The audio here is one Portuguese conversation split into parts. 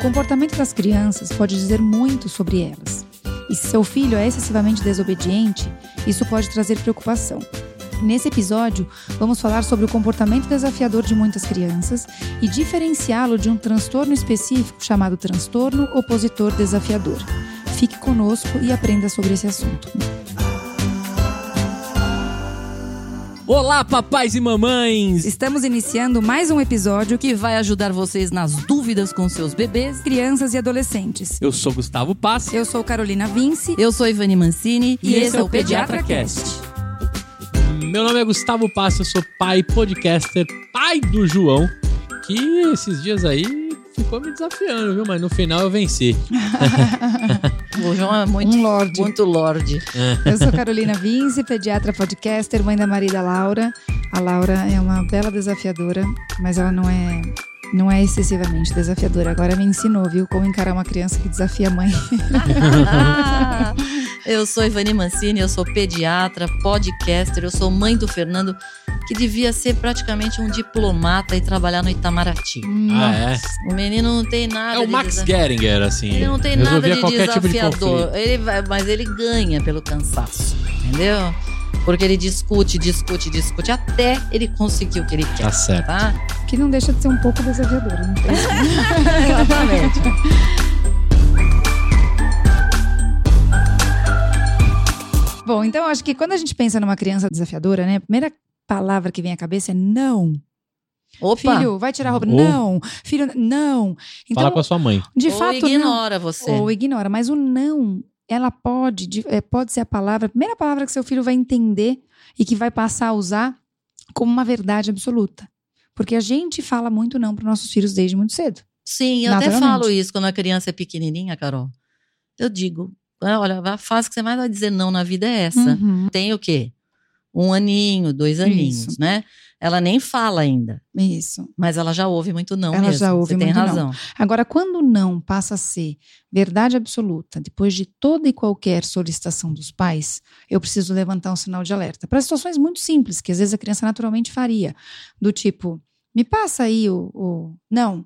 comportamento das crianças pode dizer muito sobre elas. E se seu filho é excessivamente desobediente, isso pode trazer preocupação. Nesse episódio, vamos falar sobre o comportamento desafiador de muitas crianças e diferenciá-lo de um transtorno específico chamado transtorno opositor desafiador. Fique conosco e aprenda sobre esse assunto. Olá, papais e mamães! Estamos iniciando mais um episódio que vai ajudar vocês nas dúvidas com seus bebês, crianças e adolescentes. Eu sou Gustavo Pass. Eu sou Carolina Vince. Eu sou Ivani Mancini. E, e esse, esse é o Pediatra Cast. Meu nome é Gustavo Pass, eu sou pai podcaster, pai do João, que esses dias aí ficou me desafiando, viu? Mas no final eu venci. o João é muito um lorde. Muito lorde. Eu sou Carolina Vince, pediatra podcaster, mãe da Marida Laura. A Laura é uma bela desafiadora, mas ela não é não é excessivamente desafiadora. Agora me ensinou, viu, como encarar uma criança que desafia a mãe. eu sou Ivani Mancini, eu sou pediatra, podcaster, eu sou mãe do Fernando que devia ser praticamente um diplomata e trabalhar no Itamaraty. Ah, é? O menino não tem nada. É o Max desaf... Geringer, assim. Ele não tem nada de desafiador. Tipo de ele vai, mas ele ganha pelo cansaço, entendeu? Porque ele discute, discute, discute até ele conseguir o que ele quer. Tá certo. Tá? Que não deixa de ser um pouco desafiador, não tem? Exatamente. Bom, então acho que quando a gente pensa numa criança desafiadora, né? A primeira palavra que vem à cabeça é não. Opa. Filho, vai tirar a roupa. Ou, não. Filho, não. Então, fala com a sua mãe. De ou fato, ignora não. você. Ou ignora. Mas o não, ela pode, é, pode ser a palavra, a primeira palavra que seu filho vai entender e que vai passar a usar como uma verdade absoluta. Porque a gente fala muito não para nossos filhos desde muito cedo. Sim, eu até falo isso quando a criança é pequenininha, Carol. Eu digo, olha, a fase que você mais vai dizer não na vida é essa. Uhum. Tem o quê? um aninho, dois aninhos, Isso. né? Ela nem fala ainda. Isso. Mas ela já ouve muito não ela mesmo. já ouve Você muito tem razão. Não. Agora, quando não passa a ser verdade absoluta, depois de toda e qualquer solicitação dos pais, eu preciso levantar um sinal de alerta. Para situações muito simples, que às vezes a criança naturalmente faria. Do tipo, me passa aí o, o não.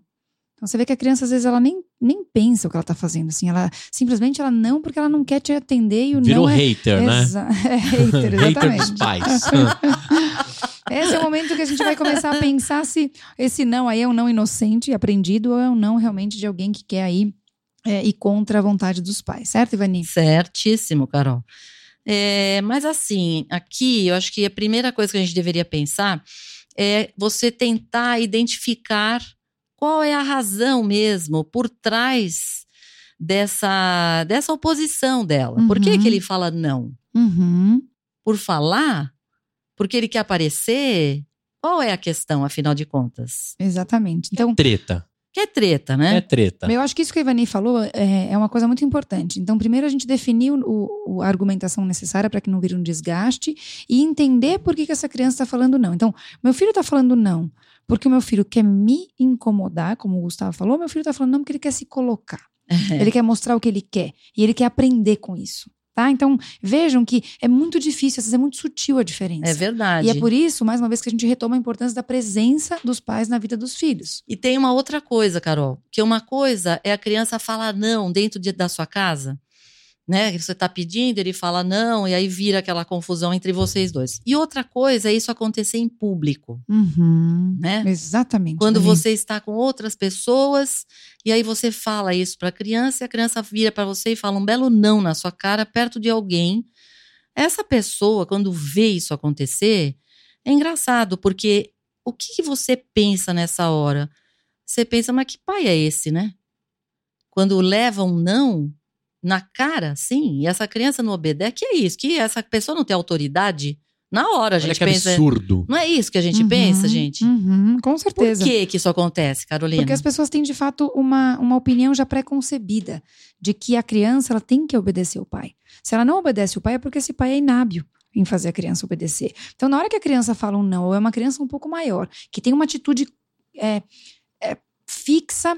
Então você vê que a criança às vezes ela nem, nem pensa o que ela está fazendo, assim, ela simplesmente ela não porque ela não quer te atender e o Virou não é, hater, né? É hater, exatamente. hater dos pais. Esse é o momento que a gente vai começar a pensar se esse não aí é um não inocente, aprendido, ou é um não realmente de alguém que quer aí é, ir contra a vontade dos pais, certo, Ivani? Certíssimo, Carol. É, mas assim, aqui eu acho que a primeira coisa que a gente deveria pensar é você tentar identificar qual é a razão mesmo por trás dessa, dessa oposição dela. Uhum. Por que, que ele uhum. fala não? Uhum. Por falar? Porque ele quer aparecer? Qual é a questão, afinal de contas? Exatamente. Então, é treta. Que é treta, né? É treta. Eu acho que isso que a Ivani falou é, é uma coisa muito importante. Então, primeiro a gente definiu o, o a argumentação necessária para que não vire um desgaste e entender por que, que essa criança está falando não. Então, meu filho está falando não porque o meu filho quer me incomodar, como o Gustavo falou, meu filho está falando não porque ele quer se colocar. Ele quer mostrar o que ele quer. E ele quer aprender com isso. Tá? Então, vejam que é muito difícil, às vezes é muito sutil a diferença. É verdade. E é por isso, mais uma vez, que a gente retoma a importância da presença dos pais na vida dos filhos. E tem uma outra coisa, Carol, que uma coisa é a criança falar não dentro de, da sua casa, né? Você está pedindo, ele fala não, e aí vira aquela confusão entre vocês dois. E outra coisa é isso acontecer em público, uhum, né? Exatamente. Quando você está com outras pessoas e aí você fala isso para a criança e a criança vira para você e fala um belo não na sua cara perto de alguém. Essa pessoa, quando vê isso acontecer, é engraçado porque o que, que você pensa nessa hora? Você pensa, mas que pai é esse, né? Quando leva um não, na cara, sim, e essa criança não obedece, que é isso? Que essa pessoa não tem autoridade? Na hora a gente Olha que pensa. absurdo. Não é isso que a gente uhum, pensa, gente? Uhum, com certeza. Por que, que isso acontece, Carolina? Porque as pessoas têm, de fato, uma, uma opinião já pré-concebida de que a criança ela tem que obedecer o pai. Se ela não obedece o pai, é porque esse pai é inábil em fazer a criança obedecer. Então, na hora que a criança fala um não, ou é uma criança um pouco maior, que tem uma atitude é, é, fixa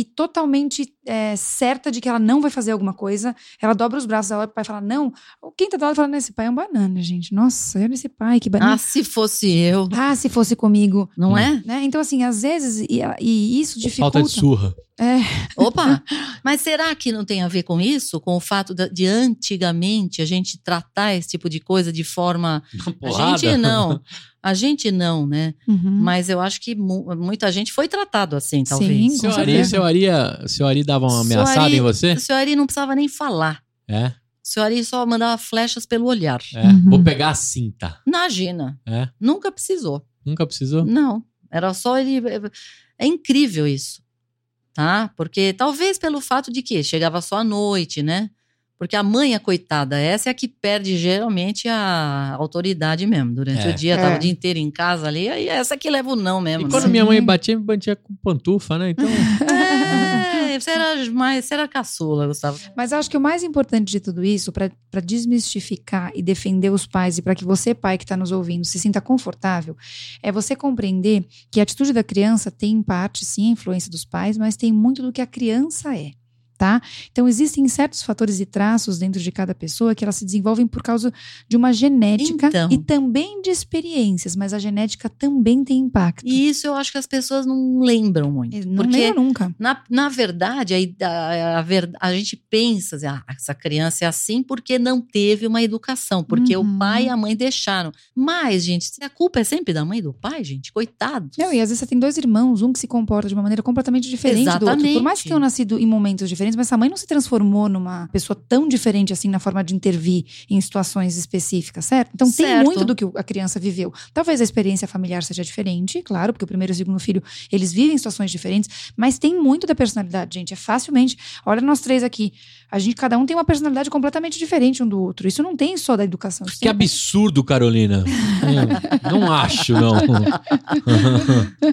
e totalmente é, certa de que ela não vai fazer alguma coisa, ela dobra os braços, ela olha pro pai e fala, não. Quem tá do lado falando, esse pai é um banana, gente. Nossa, olha esse pai, que banana. Ah, se fosse eu. Ah, se fosse comigo. Não é? Né? Então, assim, às vezes, e, e isso dificulta. Falta de surra. É, Opa! Mas será que não tem a ver com isso? Com o fato de, antigamente a gente tratar esse tipo de coisa de forma. A Porrada. gente não. A gente não, né? uhum. Mas eu acho que mu- muita gente foi tratado assim, Sim, talvez. com Seu Ari, seu Ari, seu Ari dava uma Seu ameaçada Ari- em você? O senhor Ari não precisava nem falar. É, O senhor Ari só mandava flechas pelo olhar. é. Uhum. Vou pegar a cinta. Imagina. É. Nunca precisou. Nunca precisou? Não. Era só ele. É incrível isso. Tá? Porque talvez pelo fato de que chegava só à noite, né? Porque a mãe, a coitada, essa é a que perde geralmente a autoridade mesmo. Durante É. o dia, tava É. o dia inteiro em casa ali, aí é essa que leva o não mesmo. E quando né? minha mãe batia, me batia com pantufa, né? Então, É, você era mais, você era caçula, Gustavo. Mas acho que o mais importante de tudo isso, para desmistificar e defender os pais e para que você, pai que está nos ouvindo, se sinta confortável, é você compreender que a atitude da criança tem, em parte, sim, a influência dos pais, mas tem muito do que a criança é. Tá? Então, existem certos fatores e traços dentro de cada pessoa que elas se desenvolvem por causa de uma genética Então. e também de experiências, mas a genética também tem impacto. E isso eu acho que as pessoas não lembram muito. Não porque lembra nunca. Na, na verdade, a, a, a, a gente pensa, assim, ah, essa criança é assim porque não teve uma educação, porque Uhum. o pai e a mãe deixaram. Mas, gente, a culpa é sempre da mãe e do pai, gente, coitados. Não, e às vezes você tem dois irmãos, um que se comporta de uma maneira completamente diferente do outro. Por Exatamente. mais que tenham nascido em momentos diferentes, mas essa mãe não se transformou numa pessoa tão diferente assim na forma de intervir em situações específicas, certo? Então tem Certo. muito do que a criança viveu. Talvez a experiência familiar seja diferente, claro, porque o primeiro e o segundo filho, eles vivem situações diferentes, mas tem muito da personalidade, gente. É facilmente. Olha nós três aqui. A gente, cada um tem uma personalidade completamente diferente um do outro. Isso não tem só da educação. que tem- absurdo, Carolina. Hum, não acho, não.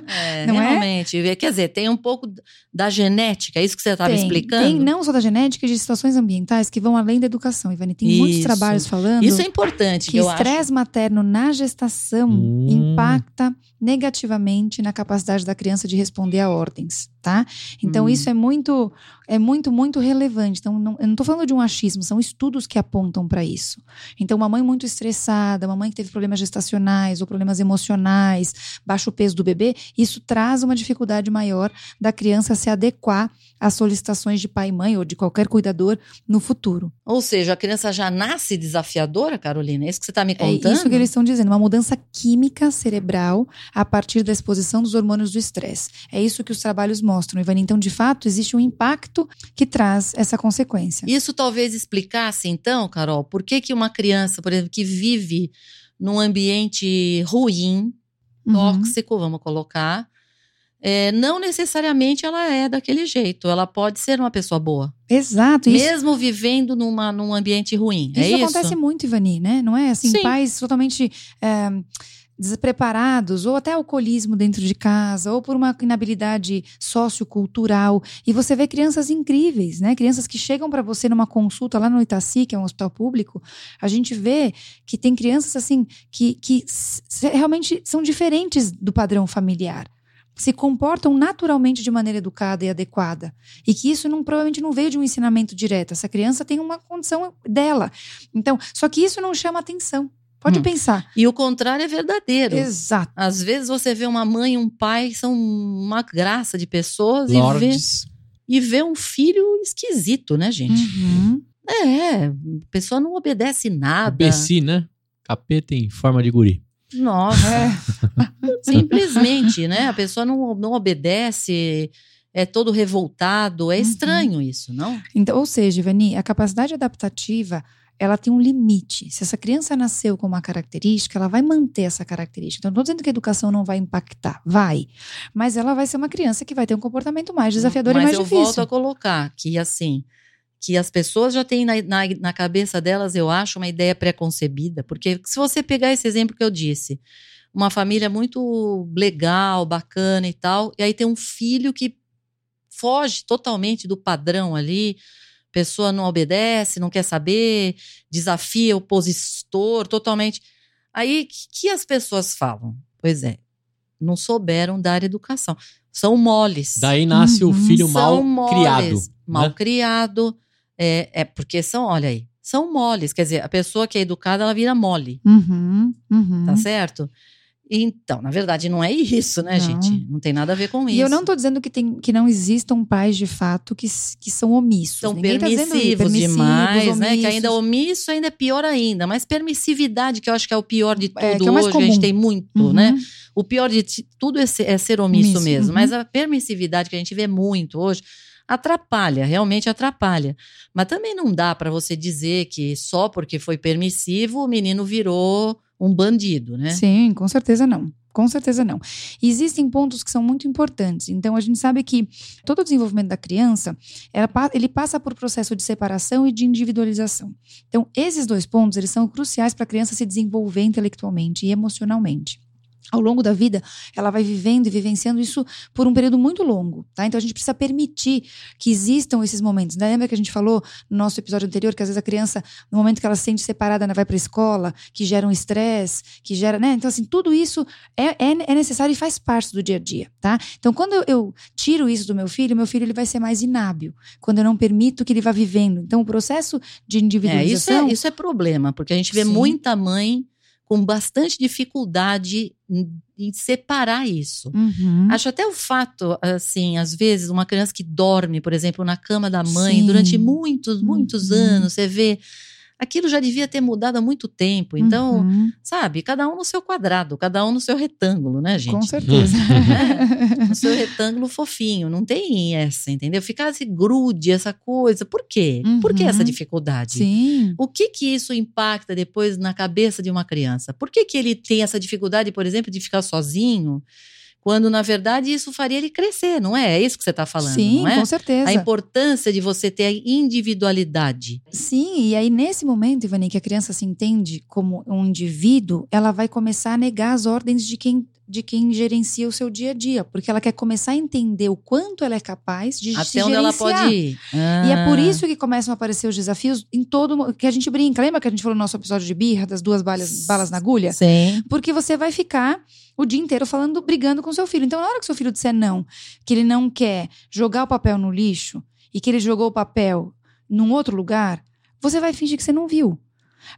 É, Não é? realmente. Quer dizer, tem um pouco da genética, é isso que você estava explicando? Tem não só da genética, e de situações ambientais que vão além da educação, Ivani. Tem muitos Isso. trabalhos falando Isso é importante, que eu o estresse materno na gestação Hum. impacta negativamente na capacidade da criança de responder a ordens, tá? Então Hum. isso é muito, é muito, muito relevante. Então não, eu não estou falando de um achismo, são estudos que apontam para isso. Então uma mãe muito estressada, uma mãe que teve problemas gestacionais ou problemas emocionais, baixo peso do bebê, isso traz uma dificuldade maior da criança se adequar às solicitações de pai e mãe ou de qualquer cuidador no futuro. Ou seja, a criança já nasce desafiadora, Carolina? É isso que você está me É contando? isso que eles estão dizendo, uma mudança química cerebral a partir da exposição dos hormônios do estresse. É isso que os trabalhos mostram, Ivani. Então, de fato, existe um impacto que traz essa consequência. Isso talvez explicasse, então, Carol, por que, que uma criança, por exemplo, que vive num ambiente ruim, Uhum. tóxico, vamos colocar, é, não necessariamente ela é daquele jeito. Ela pode ser uma pessoa boa, Exato. Isso, mesmo vivendo numa, num ambiente ruim. isso é isso? acontece muito, Ivani, né? Não é assim, Sim. pais totalmente é, despreparados, ou até alcoolismo dentro de casa, ou por uma inabilidade sociocultural. E você vê crianças incríveis, né? Crianças que chegam para você numa consulta lá no Itaci, que é um hospital público, a gente vê que tem crianças assim que, que realmente são diferentes do padrão familiar. Se comportam naturalmente de maneira educada e adequada. E que isso não, provavelmente não veio de um ensinamento direto. Essa criança tem uma condição dela. Então, só que isso não chama atenção. Pode Hum. pensar. E o contrário é verdadeiro. Exato. Às vezes você vê uma mãe e um pai que são uma graça de pessoas e vê, e vê um filho esquisito, né, gente? Uhum. É, a pessoa não obedece nada. Bessi, né? Capeta em forma de guri. Nossa, É. simplesmente, né? A pessoa não, não obedece, é todo revoltado. É Uhum. estranho isso, não? Então, ou seja, Ivani, a capacidade adaptativa ela tem um limite. Se essa criança nasceu com uma característica, ela vai manter essa característica. Então, não estou dizendo que a educação não vai impactar, vai. Mas ela vai ser uma criança que vai ter um comportamento mais desafiador Mas e mais eu difícil. volto a colocar que, assim, que as pessoas já têm na, na, na cabeça delas, eu acho, uma ideia pré-concebida. Porque se você pegar esse exemplo que eu disse, uma família muito legal, bacana e tal, e aí tem um filho que foge totalmente do padrão ali, pessoa não obedece, não quer saber, desafia o opositor totalmente. Aí, o que, que as pessoas falam? Pois é, não souberam dar educação. São moles. Daí nasce Uhum. o filho são mal criado. moles, Mal né? criado. É, é porque são, olha aí, são moles. Quer dizer, a pessoa que é educada, ela vira mole, Uhum, uhum. tá certo? Então, na verdade, não é isso, né, Não. gente? Não tem nada a ver com isso. E eu não tô dizendo que, tem, que não existam pais de fato que, que são omissos. São Ninguém tá dizendo isso. permissivos, demais, né? Que omissos. ainda omisso ainda é pior ainda. Mas permissividade, que eu acho que é o pior de tudo É, que é mais hoje, a gente comum. tem muito, Uhum. né? O pior de tudo é ser, é ser omisso, Omisso, mesmo. uhum. Mas a permissividade que a gente vê muito hoje atrapalha, realmente atrapalha. Mas também não dá para você dizer que só porque foi permissivo o menino virou um bandido, né? Sim, com certeza não. Com certeza não. Existem pontos que são muito importantes. Então, a gente sabe que todo o desenvolvimento da criança, ela ele passa por processo de separação e de individualização. Então, esses dois pontos, eles são cruciais para a criança se desenvolver intelectualmente e emocionalmente. Ao longo da vida, ela vai vivendo e vivenciando isso por um período muito longo, tá? Então a gente precisa permitir que existam esses momentos. Né? Lembra que a gente falou no nosso episódio anterior que às vezes a criança, no momento que ela se sente separada, ela vai para a escola, que gera um estresse, que gera, né? Então assim, tudo isso é, é, é necessário e faz parte do dia a dia, tá? Então quando eu, eu tiro isso do meu filho, meu filho ele vai ser mais inábil. Quando eu não permito que ele vá vivendo. Então o processo de É, isso, individualização é, isso é problema, porque a gente vê Sim. muita mãe com bastante dificuldade em, separar isso. Uhum. Acho até o fato, assim, às vezes, uma criança que dorme, por exemplo, na cama da mãe Sim. durante muitos, muitos Uhum. anos, você vê. Aquilo já devia ter mudado há muito tempo. Então, Uhum. sabe, cada um no seu quadrado, cada um no seu retângulo, né, gente? Com certeza. no seu retângulo fofinho. Não tem essa, entendeu? Ficar esse grude, essa coisa. Por quê? Por que essa Uhum. dificuldade? Sim. O que que isso impacta depois na cabeça de uma criança? Por que que ele tem essa dificuldade, por exemplo, de ficar sozinho, quando na verdade isso faria ele crescer, não é? É isso que você está falando, Sim, não é? com certeza. A importância de você ter a individualidade. Sim, e aí nesse momento, Ivani, que a criança se entende como um indivíduo, ela vai começar a negar as ordens de quem, de quem gerencia o seu dia a dia, porque ela quer começar a entender o quanto ela é capaz de se Até onde ela pode ir. E é por Ah, isso que começam a aparecer os desafios em todo que a gente brinca. Lembra que a gente falou no nosso episódio de birra das duas balas, balas na agulha? Sim. Porque você vai ficar o dia inteiro falando, brigando com seu filho. Então, na hora que seu filho disser não, que ele não quer jogar o papel no lixo e que ele jogou o papel num outro lugar, você vai fingir que você não viu.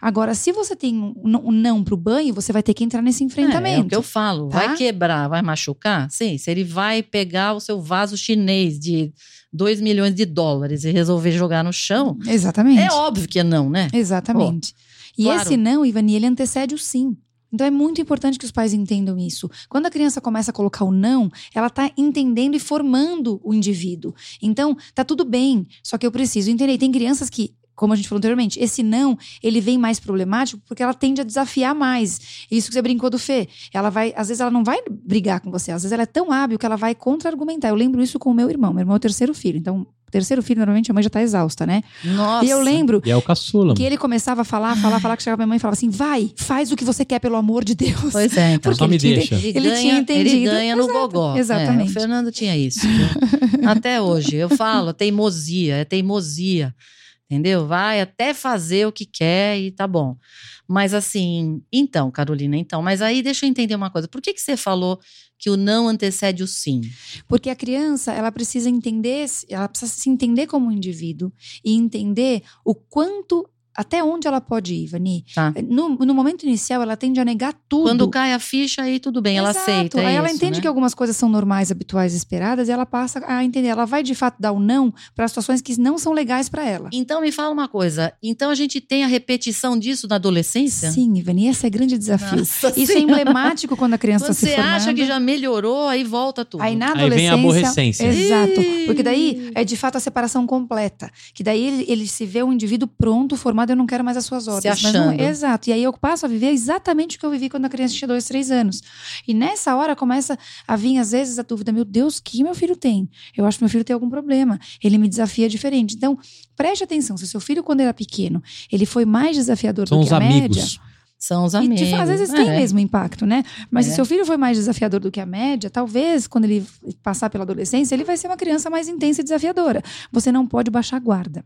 Agora, se você tem um, não pro banho, você vai ter que entrar nesse É, enfrentamento. é o que eu falo. tá? Vai quebrar, vai machucar? Sim. Se ele vai pegar o seu vaso chinês de 2 milhões de dólares e resolver jogar no chão, Exatamente. é óbvio que é não, né? Exatamente. e claro. esse não, Ivani, ele antecede o sim. Então é muito importante que os pais entendam isso. Quando a criança começa a colocar o não, ela está entendendo e formando o indivíduo. Então, tá tudo bem, só que eu preciso entender. Tem crianças que, como a gente falou anteriormente, esse não, ele vem mais problemático porque ela tende a desafiar mais. Isso que você brincou do Fê. Ela vai, às vezes ela não vai brigar com você, às vezes ela é tão hábil que ela vai contra-argumentar. Eu lembro isso com o meu irmão. Meu irmão é o terceiro filho. Então, terceiro filho, normalmente a mãe já tá exausta, né? Nossa. E eu lembro E é o caçula. que ele começava a falar, falar, falar, que chegava minha mãe e falava assim: vai, faz o que você quer, pelo amor de Deus. Pois é, então. Porque Só me ele tinha- deixa. Ele, Ele ganha, tinha ele entendido. ganha no Exato, gogó. exatamente. É, o Fernando tinha isso. até hoje. Eu falo, teimosia, é teimosia. Entendeu? Vai até fazer o que quer e tá bom. Mas assim, então, Carolina, então, mas aí deixa eu entender uma coisa. Por que, que você falou que o não antecede o sim? Porque a criança, ela precisa entender, ela precisa se entender como um indivíduo e entender o quanto, até onde ela pode ir, Vani. Tá. No, no momento inicial, ela tende a negar tudo. Quando cai a ficha, aí tudo bem, ela Exato. aceita. é Aí ela isso, entende né? que algumas coisas são normais, habituais, esperadas, e ela passa a entender. Ela vai de fato dar o não para situações que não são legais para ela. Então me fala uma coisa. Então a gente tem a repetição disso na adolescência? Sim, Ivani, esse é grande desafio. Nossa Isso é emblemático quando a criança Quando está se você formando. acha que já melhorou, aí volta tudo. Aí na Aí adolescência. vem a aborrecência. Exato. Porque daí é de fato a separação completa. Que daí ele, ele se vê um indivíduo pronto, formado, eu não quero mais as suas ordens. Mas não- achando. exato. E aí eu passo a viver exatamente o que eu vivi quando a criança tinha dois, três anos. E nessa hora começa a vir, às vezes, a dúvida: meu Deus, o que meu filho tem? Eu acho que meu filho tem algum problema. Ele me desafia diferente. Então, preste atenção. Se o seu filho, quando era pequeno, ele foi mais desafiador São do os que a média. amigos. São os E, amigos. fato, às vezes tem É. mesmo impacto, né? Mas É. se seu filho foi mais desafiador do que a média, talvez quando ele passar pela adolescência, ele vai ser uma criança mais intensa e desafiadora. Você não pode baixar a guarda.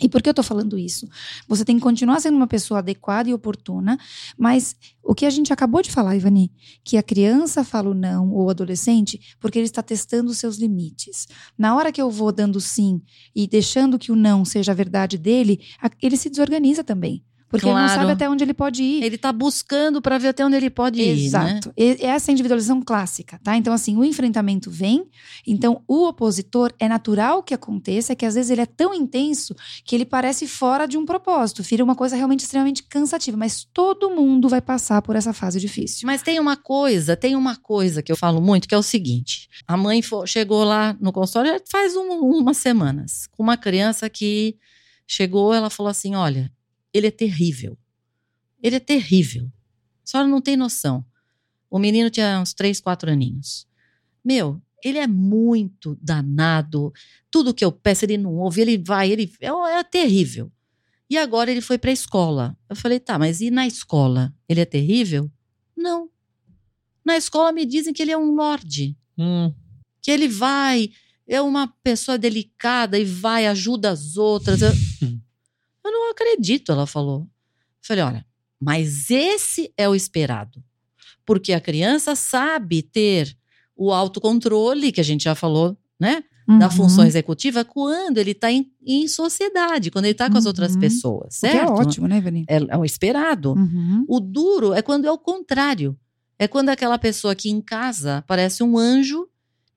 E por que eu tô falando isso? Você tem que continuar sendo uma pessoa adequada e oportuna, mas o que a gente acabou de falar, Ivani, que a criança fala o não ou o adolescente porque ele está testando os seus limites. Na hora que eu vou dando sim e deixando que o não seja a verdade dele, ele se desorganiza também. Porque ele não Claro. sabe até onde ele pode ir. Ele tá buscando para ver até onde ele pode ir, né? Exato. E- Essa é a individualização clássica, tá? Então, assim, o enfrentamento vem, então o opositor é natural que aconteça, que às vezes ele é tão intenso que ele parece fora de um propósito, vira uma coisa realmente extremamente cansativa, mas todo mundo vai passar por essa fase difícil. Mas tem uma coisa, tem uma coisa que eu falo muito, que é o seguinte: a mãe chegou lá no consultório faz um- umas semanas, com uma criança que chegou, ela falou assim: olha, ele é terrível. Ele é terrível. A senhora não tem noção. O menino tinha uns três, quatro aninhos. Meu, ele é muito danado. Tudo que eu peço, ele não ouve, ele vai, ele é, é terrível. E agora ele foi para a escola. Eu falei, tá, mas e na escola? Ele é terrível? Não. Na escola me dizem que ele é um lorde, Hum, que ele vai, é uma pessoa delicada e vai, ajuda as outras. Eu, eu não acredito, ela falou. Eu falei, olha, mas esse é o esperado. Porque a criança sabe ter o autocontrole, que a gente já falou, né? Da Uhum. função executiva, quando ele está em, em sociedade, quando ele está com as outras Uhum. pessoas, é certo? ótimo, né, Ivani? É, é o esperado. Uhum. O duro é quando é o contrário. É quando aquela pessoa que em casa parece um anjo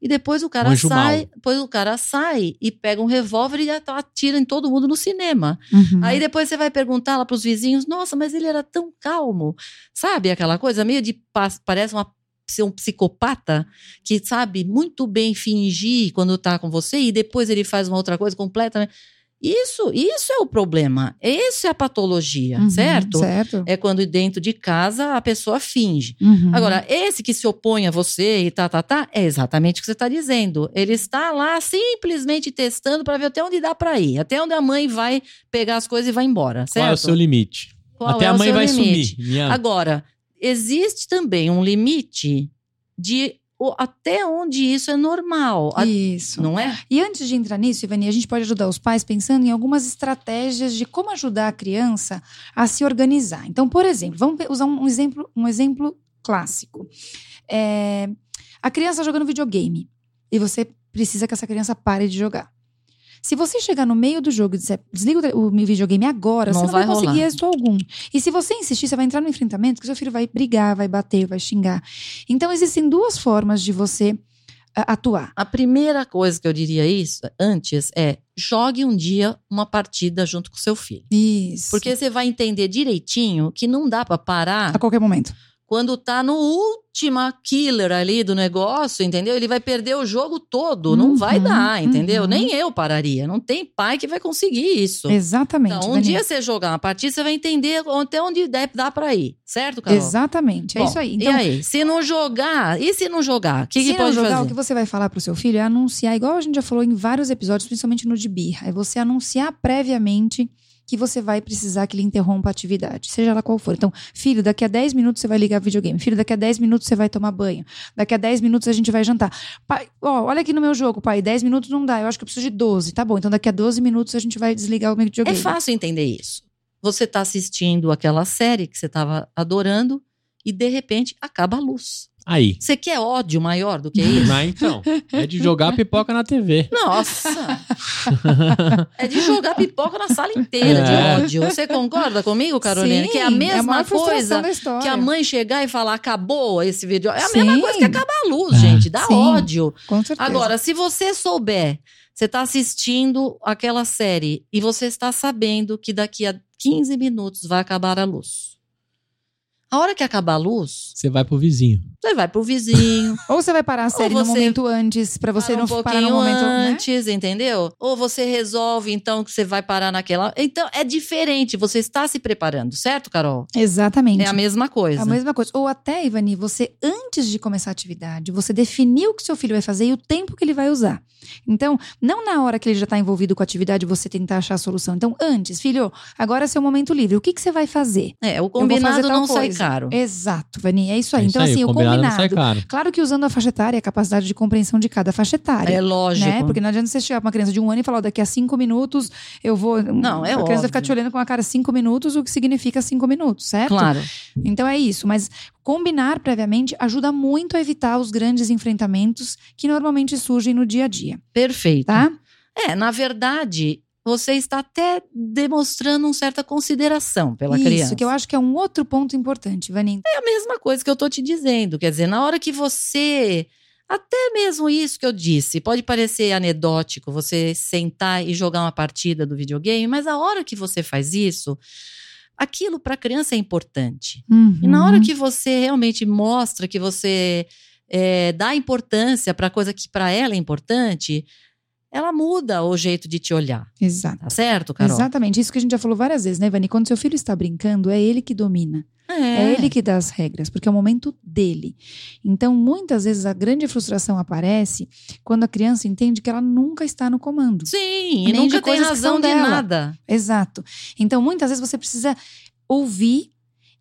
e depois o cara anjo sai, mau. depois o cara sai e pega um revólver e atira em todo mundo no cinema. Uhum. Aí depois você vai perguntar lá pros vizinhos: "Nossa, mas ele era tão calmo". Sabe aquela coisa meio de pa- parece uma ser um psicopata que sabe muito bem fingir quando tá com você e depois ele faz uma outra coisa completamente. Isso, isso é o problema. Essa é a patologia, Uhum, certo? Certo. É quando dentro de casa a pessoa finge. Uhum. Agora, esse que se opõe a você e tá, tá, tá, é exatamente o que você está dizendo. Ele está lá simplesmente testando para ver até onde dá para ir, até onde a mãe vai pegar as coisas e vai embora, certo? qual é o seu limite? Qual Até é a mãe vai limite? sumir. Minha... Agora, existe também um limite de até onde isso é normal, Isso. não é? E antes de entrar nisso, Ivani, a gente pode ajudar os pais pensando em algumas estratégias de como ajudar a criança a se organizar. Então, por exemplo, vamos usar um exemplo, um exemplo clássico. É, a criança jogando videogame e você precisa que essa criança pare de jogar. Se você chegar no meio do jogo e disser, desliga o videogame agora, Não você não vai, vai conseguir êxito algum. E se você insistir, você vai entrar no enfrentamento que seu filho vai brigar, vai bater, vai xingar. Então, existem duas formas de você a- atuar. A primeira coisa que eu diria isso antes é jogue um dia uma partida junto com seu filho. Isso. Porque você vai entender direitinho que não dá para parar A qualquer momento. Quando tá no última killer ali do negócio, entendeu? Ele vai perder o jogo todo, não Uhum, vai dar, entendeu? uhum. Nem eu pararia, não tem pai que vai conseguir isso. Exatamente. Então, um Dani. dia você jogar uma partida, você vai entender até onde dá, pra ir, certo, Carol? Exatamente. É Bom, isso aí. e Então, aí, se não jogar, e se não jogar, o que, se que não pode jogar, fazer? o que você vai falar pro seu filho é anunciar, igual a gente já falou em vários episódios, principalmente no de birra. É você anunciar previamente que você vai precisar que ele interrompa a atividade, seja lá qual for. Então, filho, daqui a 10 minutos você vai ligar videogame. Filho, daqui a 10 minutos você vai tomar banho. Daqui a 10 minutos a gente vai jantar. Pai, ó, olha aqui no meu jogo, pai, 10 minutos não dá, eu acho que eu preciso de 12. Tá bom, então daqui a 12 minutos a gente vai desligar o É videogame. fácil entender isso. Você tá assistindo aquela série que você estava adorando e de repente acaba a luz. Aí. Você quer ódio maior do que isso? Mas então, é de jogar pipoca na TV. Nossa! É de jogar pipoca na sala inteira É. de ódio. Você concorda comigo, Carolina? Sim, que é a mesma maior frustração coisa que a mãe chegar e falar acabou esse vídeo. É a Sim. mesma coisa que acabar a luz, É. gente. Dá Sim. ódio. Com certeza. Agora, se você souber, você está assistindo aquela série e você está sabendo que daqui a 15 minutos vai acabar a luz. A hora que acabar a luz, Você vai pro vizinho. Você vai pro vizinho, Ou você vai parar a série no momento antes, pra você para não um parar no pouquinho momento. né? antes, entendeu? Ou você resolve então que você vai parar naquela. Então é diferente. Você está se preparando, certo, Carol? Exatamente. É a mesma coisa. É a mesma coisa. Ou até, Ivani, você, antes de começar a atividade, você definiu o que seu filho vai fazer e o tempo que ele vai usar. Então, não na hora que ele já está envolvido com a atividade, você tentar achar a solução. Então, antes, filho, agora é seu momento livre. O que, que você vai fazer? É, o combinado não sai coisa. caro. Exato, Vani, é isso aí. É então, isso aí, assim, o combinado não sai combinado. caro. Claro que usando a faixa etária, a capacidade de compreensão de cada faixa etária. É lógico. Né? Porque não adianta você chegar pra uma criança de um ano e falar, ó, daqui a cinco minutos eu vou. Não, é A criança vai ficar te olhando com a cara cinco minutos, o que significa cinco minutos, certo? Claro. Então é isso. Mas combinar previamente ajuda muito a evitar os grandes enfrentamentos que normalmente surgem no dia a dia, Perfeito. tá? É, na verdade, você está até demonstrando uma certa consideração pela isso, criança. que eu acho que é um outro ponto importante, Vaninha. É a mesma coisa que eu tô te dizendo. Quer dizer, na hora que você. Até mesmo isso que eu disse, pode parecer anedótico você sentar e jogar uma partida do videogame, mas a hora que você faz isso, aquilo para a criança é importante. E na Uhum. hora que você realmente mostra que você é, dá importância para coisa que para ela é importante, ela muda o jeito de te olhar. Exato. Tá certo, Carol? Exatamente, isso que a gente já falou várias vezes, né, Vani? Quando seu filho está brincando, é ele que domina. É. ele que dá as regras, porque é o momento dele. Então, muitas vezes a grande frustração aparece quando a criança entende que ela nunca está no comando. Sim, e nunca tem razão de dela. nada. Exato. Então, muitas vezes você precisa ouvir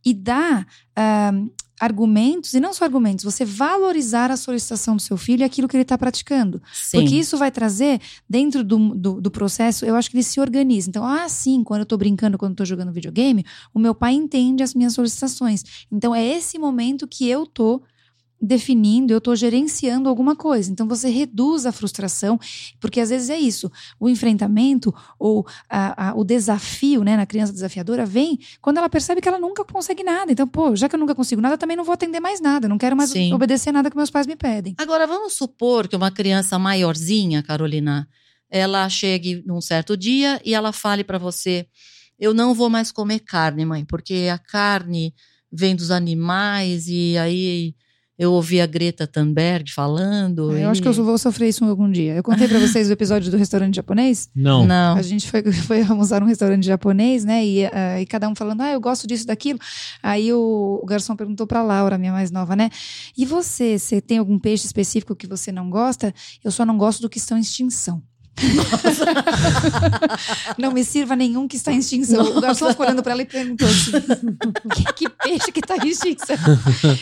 e dar ah, argumentos, e não só argumentos, você valorizar a solicitação do seu filho e aquilo que ele está praticando. Sim. Porque isso vai trazer, dentro do, do, do processo, eu acho que ele se organiza. Então, ah, sim, quando eu tô brincando, quando eu tô jogando videogame, o meu pai entende as minhas solicitações. Então, é esse momento que eu tô definindo, eu tô gerenciando alguma coisa. Então, você reduz a frustração, porque às vezes é isso. O enfrentamento ou a- a- o desafio, né, na criança desafiadora, vem quando ela percebe que ela nunca consegue nada. Então, pô, já que eu nunca consigo nada, também não vou atender mais nada. Não quero mais Sim. obedecer nada que meus pais me pedem. Agora, vamos supor que uma criança maiorzinha, Carolina, ela chegue num certo dia e ela fale para você: Eu não vou mais comer carne, mãe, porque a carne vem dos animais e aí eu ouvi a Greta Thunberg falando. Eu e- acho que eu vou sofrer isso algum dia. Eu contei pra vocês o episódio do restaurante japonês. Não. Não. A gente foi, foi almoçar num restaurante japonês, né? E, ah, e cada um falando, ah, eu gosto disso, daquilo. Aí o, o garçom perguntou pra Laura, minha mais nova, né? E você, você tem algum peixe específico que você não gosta? Eu só não gosto do que estão em extinção. Não me sirva nenhum que está em extinção. O garçom ficou olhando pra ela e perguntou assim: que, que peixe que está em extinção?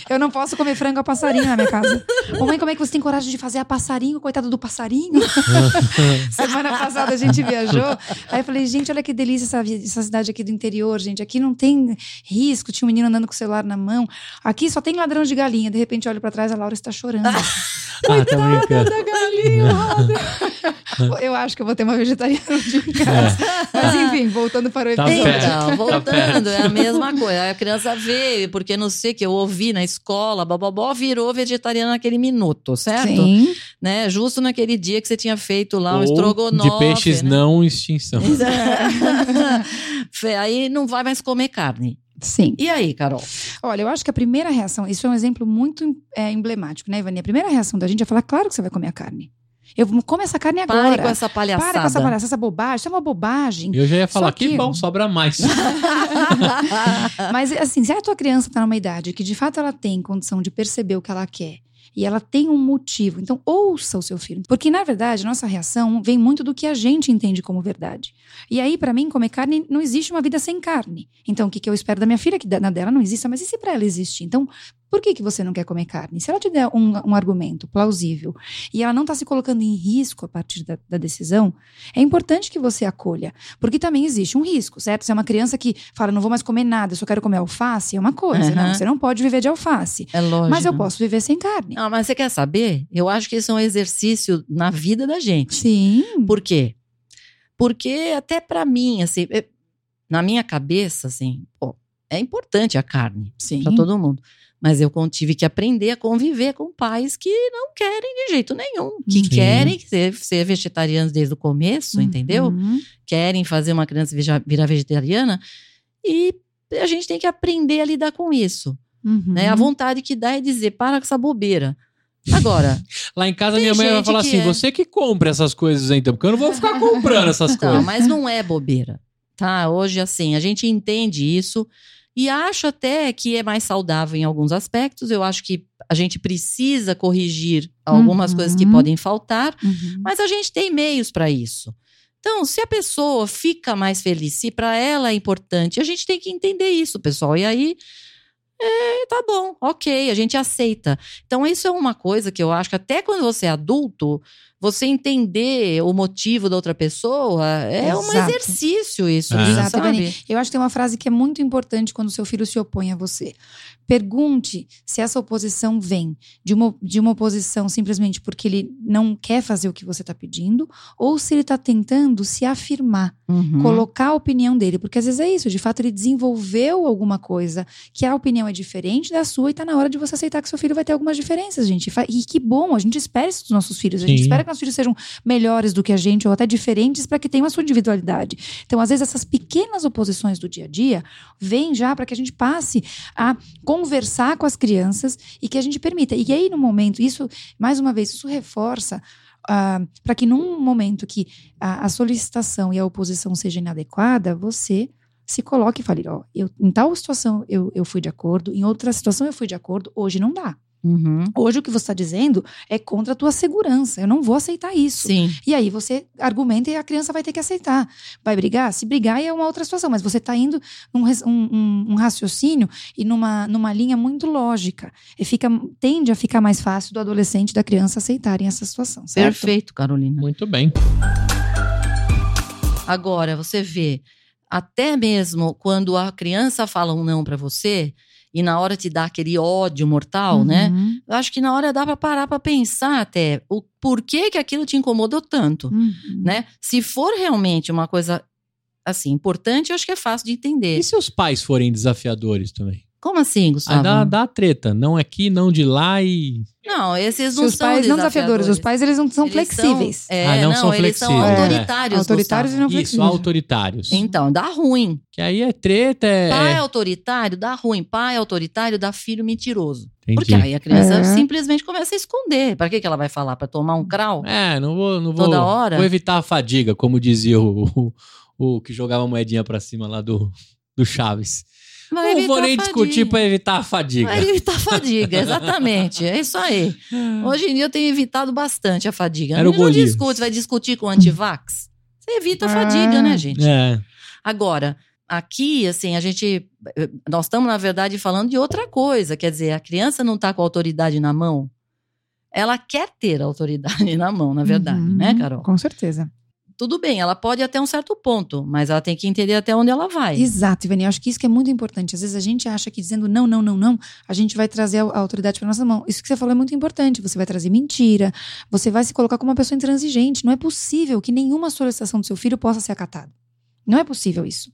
Eu não posso comer frango a passarinho na minha casa. Mamãe, como é que você tem coragem de fazer a passarinho? Coitado do passarinho. Semana passada a gente viajou. Aí eu falei, gente, olha que delícia essa, essa cidade aqui do interior, gente. Aqui não tem risco. Tinha um menino andando com o celular na mão. Aqui só tem ladrão de galinha. De repente, eu olho pra trás, a Laura está chorando. Ah, tá brincando. da galinha. eu acho que eu vou ter uma vegetariana de casa. Mas enfim, voltando para o Tá episódio. Então, Tá voltando, é a mesma coisa. A criança veio, porque não sei o que eu ouvi na escola, bababó, virou vegetariana naquele minuto, certo? Sim. Né? Justo naquele dia que você tinha feito lá um Ou estrogonofe. de peixes né? não extinção. Fê, Aí não vai mais comer carne. Sim. E aí, Carol? Olha, eu acho que a primeira reação, isso é um exemplo muito é, emblemático, né, Ivani? A primeira reação da gente é falar, claro que você vai comer a carne. Eu come essa carne agora. Pare com essa palhaçada. Para com essa palhaçada, essa bobagem, isso é uma bobagem. Eu já ia falar, que... que- bom, sobra mais. Mas, assim, se a tua criança tá numa idade que de fato ela tem condição de perceber o que ela quer e ela tem um motivo, então ouça o seu filho. Porque, na verdade, a nossa reação vem muito do que a gente entende como verdade. E aí, pra mim, comer carne, não existe uma vida sem carne. Então, o que, que eu espero da minha filha? Que da- na dela não exista, mas e se pra ela existir? Então, por que, que você não quer comer carne? Se ela te der um, um argumento plausível e ela não está se colocando em risco a partir da, da decisão, é importante que você acolha. Porque também existe um risco, certo? Se é uma criança que fala, não vou mais comer nada, eu só quero comer alface, é uma coisa. Uhum. Não, você não pode viver de alface. É lógico. Mas eu posso viver sem carne. Não, mas você quer saber? Eu acho que isso é um exercício na vida da gente. Sim. Por quê? Porque até pra mim, assim, é- na minha cabeça, assim, pô, é importante a carne Sim. pra todo mundo. Mas eu tive que aprender a conviver com pais que não querem de jeito nenhum. Que Sim. querem ser, ser vegetarianos desde o começo, entendeu? Uhum. Querem fazer uma criança virar vegetariana. E a gente tem que aprender a lidar com isso. Uhum. Né? A vontade que dá é dizer, para com essa bobeira. Agora, Lá em casa, minha mãe vai falar assim: é. você que compra essas coisas então, porque eu não vou ficar comprando essas Não, coisas. mas não é bobeira, tá? Hoje, assim, a gente entende isso e acho até que é mais saudável em alguns aspectos. Eu acho que a gente precisa corrigir algumas Uhum. coisas que podem faltar, Uhum. mas a gente tem meios para isso. Então, se a pessoa fica mais feliz, se para ela é importante, a gente tem que entender isso, pessoal. E aí É, tá bom, ok, a gente aceita. Então, isso é uma coisa que eu acho que até quando você é adulto, você entender o motivo da outra pessoa é um Exato. exercício isso, É. Exato, sabe? Ivani. Eu acho que tem uma frase que é muito importante quando seu filho se opõe a você. Pergunte se essa oposição vem de uma, de uma oposição simplesmente porque ele não quer fazer o que você está pedindo, ou se ele está tentando se afirmar, Uhum. colocar a opinião dele. Porque às vezes é isso, de fato ele desenvolveu alguma coisa que a opinião é diferente da sua e está na hora de você aceitar que seu filho vai ter algumas diferenças, gente. E E que bom, a gente espera isso dos nossos filhos. A gente Sim. espera que nossos filhos sejam melhores do que a gente ou até diferentes para que tenham a sua individualidade. Então, às vezes, essas pequenas oposições do dia a dia vêm já para que a gente passe a conversar com as crianças e que a gente permita. E aí, no momento, isso, mais uma vez, isso reforça. para que num momento que a, a solicitação e a oposição seja inadequada, você se coloque e fale: Ó, eu, em tal situação eu, eu fui de acordo, em outra situação eu fui de acordo, hoje não dá. Uhum. Hoje o que você está dizendo é contra a tua segurança. Eu não vou aceitar isso. Sim. E aí você argumenta e a criança vai ter que aceitar. Vai brigar? Se brigar é uma outra situação, mas você está indo num um, um- raciocínio e numa, numa linha muito lógica. E fica, tende a ficar mais fácil do adolescente e da criança aceitarem essa situação, certo? Perfeito, Carolina. Muito bem. Agora, você vê, até mesmo quando a criança fala um não pra você, e na hora te dá aquele ódio mortal, né? Uhum, Eu acho que na hora dá pra parar pra pensar até o porquê que aquilo te incomodou tanto, uhum. né? Se for realmente uma coisa assim importante, eu acho que é fácil de entender. E se os pais forem desafiadores também? Como assim, Aí Gustavo? dá, dá treta. Não aqui, não de lá e. Não, esses Se não os são pais não desafiadores, os pais eles não são Eles flexíveis. é, Ah, não não, são eles são flexíveis. É. autoritários. Autoritários e Gustavo. não Isso, flexíveis. autoritários. Então, dá ruim. Que aí é treta, é. Pai é- autoritário dá ruim. Pai autoritário dá filho mentiroso. Entendi. Porque aí a criança É. simplesmente começa a esconder. Para que, que ela vai falar? Para tomar um crau? É, não vou, não vou. Toda hora? Vou evitar a fadiga, como dizia o, o, o que jogava a moedinha pra cima lá do, do Chaves. Vai não vou nem discutir pra evitar a fadiga. Vai evitar a fadiga, exatamente. É isso aí. Hoje em dia eu tenho evitado bastante a fadiga. Era o não discute, vai discutir com o antivax? Você evita a fadiga, Ah. né, gente? É. Agora, aqui, assim, a gente. Nós estamos, na verdade, falando de outra coisa. Quer dizer, a criança não está com a autoridade na mão. Ela quer ter a autoridade na mão, na verdade, Uhum, né, Carol? Com certeza. Tudo bem, ela pode até um certo ponto, mas ela tem que entender até onde ela vai. Exato, Ivani. Eu acho que isso que é muito importante. Às vezes a gente acha que dizendo não, não, não, não, a gente vai trazer a a autoridade para nossa mão. Isso que você falou é muito importante. Você vai trazer mentira, você vai se colocar como uma pessoa intransigente. Não é possível que nenhuma solicitação do seu filho possa ser acatada. Não é possível isso.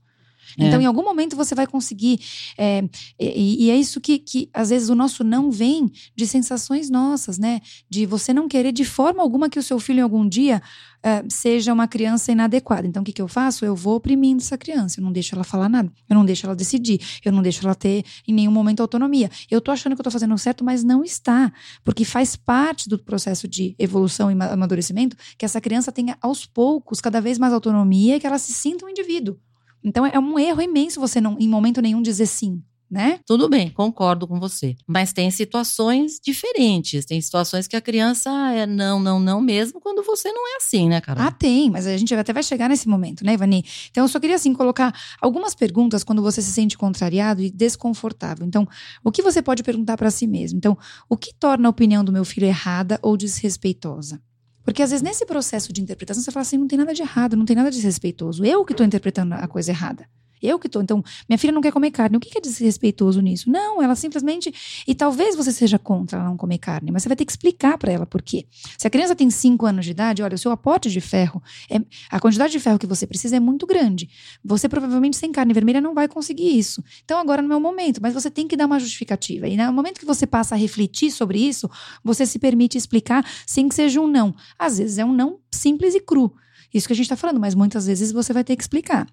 É. Então, em algum momento você vai conseguir. é, e, e é isso que, que, às vezes, o nosso não vem de sensações nossas, né? De você não querer de forma alguma que o seu filho, em algum dia, é, seja uma criança inadequada. Então, o que, que eu faço? Eu vou oprimindo essa criança. Eu não deixo ela falar nada. Eu não deixo ela decidir. Eu não deixo ela ter, em nenhum momento, autonomia. Eu tô achando que eu tô fazendo certo, mas não está. Porque faz parte do processo de evolução e ma- amadurecimento que essa criança tenha, aos poucos, cada vez mais autonomia e que ela se sinta um indivíduo. Então é um erro imenso você não, em momento nenhum, dizer sim, né? Tudo bem, concordo com você. Mas tem situações diferentes. Tem situações que a criança é não, não, não mesmo, quando você não é assim, né, Carol? Ah, tem, mas a gente até vai chegar nesse momento, né, Ivani? Então eu só queria, assim, colocar algumas perguntas quando você se sente contrariado e desconfortável. Então, o que você pode perguntar para si mesmo? Então, o que torna a opinião do meu filho errada ou desrespeitosa? Porque às vezes nesse processo de interpretação você fala assim, não tem nada de errado, não tem nada de desrespeitoso. Eu que estou interpretando a coisa errada. Eu que tô. Então, minha filha não quer comer carne. O que é desrespeitoso nisso? Não, ela simplesmente. E talvez você seja contra ela não comer carne, mas você vai ter que explicar para ela por quê. Se a criança tem 5 anos de idade, olha, o seu aporte de ferro, é, a quantidade de ferro que você precisa é muito grande. Você provavelmente sem carne vermelha não vai conseguir isso. Então, agora não é o momento, mas você tem que dar uma justificativa. E no momento que você passa a refletir sobre isso, você se permite explicar sem que seja um não. Às vezes é um não simples e cru. Isso que a gente está falando, mas muitas vezes você vai ter que explicar.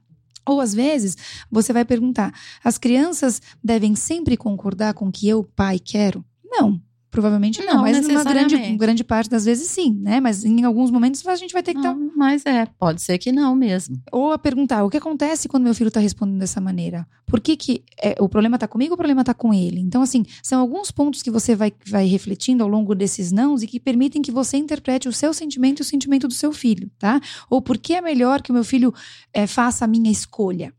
Ou às vezes você vai perguntar: as crianças devem sempre concordar com o que eu, pai, quero? Não. Provavelmente não, Não mas numa grande, grande parte das vezes sim, né? Mas em alguns momentos a gente vai ter que dar. Não, mas é, pode ser que não mesmo. Ou a perguntar: o que acontece quando meu filho está respondendo dessa maneira? Por que, que é, o problema está comigo ou o problema está com ele? Então, assim, são alguns pontos que você vai, vai refletindo ao longo desses nãos e que permitem que você interprete o seu sentimento e o sentimento do seu filho, tá? Ou por que é melhor que o meu filho eh, faça a minha escolha?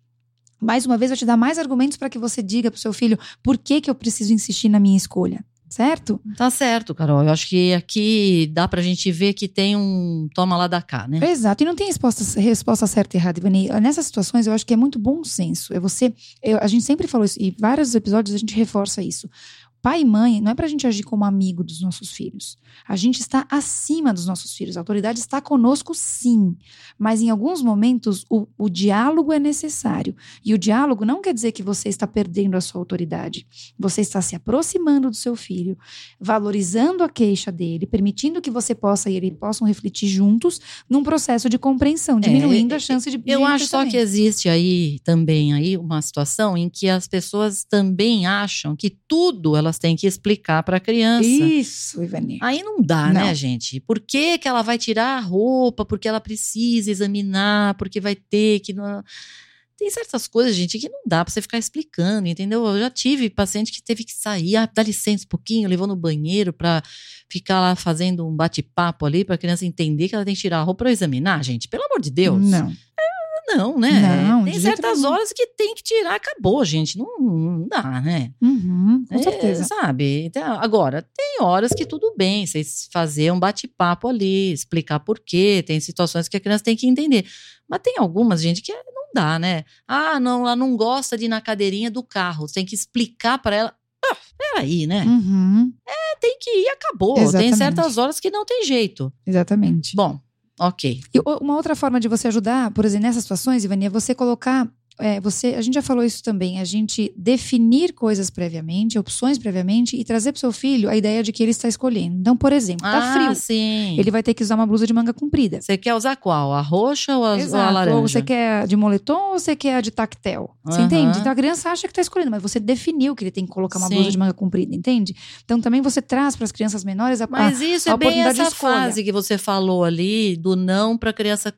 mais uma vez, vai te dar mais argumentos para que você diga para o seu filho por que, que eu preciso insistir na minha escolha. Certo? Tá certo, Carol. Eu acho que aqui dá pra gente ver que tem um toma lá da cá, né? Exato. E não tem resposta, resposta certa e errada, Ivani. Nessas situações, eu acho que é muito bom senso. É você. eu- a gente sempre falou isso, e vários episódios a gente reforça isso. Pai e mãe não é pra gente agir como amigo dos nossos filhos. A gente está acima dos nossos filhos. A autoridade está conosco, sim. Mas em alguns momentos, o, o diálogo é necessário. E o diálogo não quer dizer que você está perdendo a sua autoridade. Você está se aproximando do seu filho, valorizando a queixa dele, permitindo que você possa e ele possam refletir juntos num processo de compreensão, diminuindo É, a chance de. Eu de acho só que existe aí também aí uma situação em que as pessoas também acham que tudo elas têm que explicar para a criança. Isso, Ivani. Aí não dá, Não. né, gente? Por que, que ela vai tirar a roupa? Porque ela precisa examinar, porque vai ter que. não- Tem certas coisas, gente, que não dá pra você ficar explicando, entendeu? Eu já tive paciente que teve que sair, ah, dá licença um pouquinho, levou no banheiro pra ficar lá fazendo um bate-papo ali pra criança entender que ela tem que tirar a roupa pra examinar, gente. Pelo amor de Deus. Não. Não, né? Não, tem certas horas que tem que tirar, acabou, gente. Não, não dá, né? Uhum, com É, certeza. sabe? Então, Agora, tem horas que tudo bem, vocês fazer um bate-papo ali, explicar por quê, tem situações que a criança tem que entender. Mas tem algumas, gente, que não dá, né? Ah, não, ela não gosta de ir na cadeirinha do carro. Você tem que explicar para ela. Ah, peraí, né? Uhum, Tem que ir, acabou. Tem Exatamente. certas horas que não tem jeito. exatamente. Bom, ok. E uma outra forma de você ajudar, por exemplo, nessas situações, Ivani, é você colocar. É, você, a gente já falou isso também, a gente definir coisas previamente, opções previamente e trazer para seu filho a ideia de que ele está escolhendo. Então, por exemplo, tá ah, frio. sim. Ele vai ter que usar uma blusa de manga comprida. Você quer usar qual? A roxa ou a, ou a Exato. laranja? Ou você quer a de moletom ou você quer a de tactel? Você entende? Então a criança acha que está escolhendo, mas você definiu que ele tem que colocar uma Sim. blusa de manga comprida, entende? Então também você traz para as crianças menores a, Mas isso a é bem essa fase que você falou ali, do não para a criança